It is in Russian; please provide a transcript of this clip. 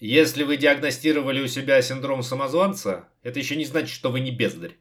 Если вы диагностировали у себя синдром самозванца, это еще не значит, что вы не бездарь.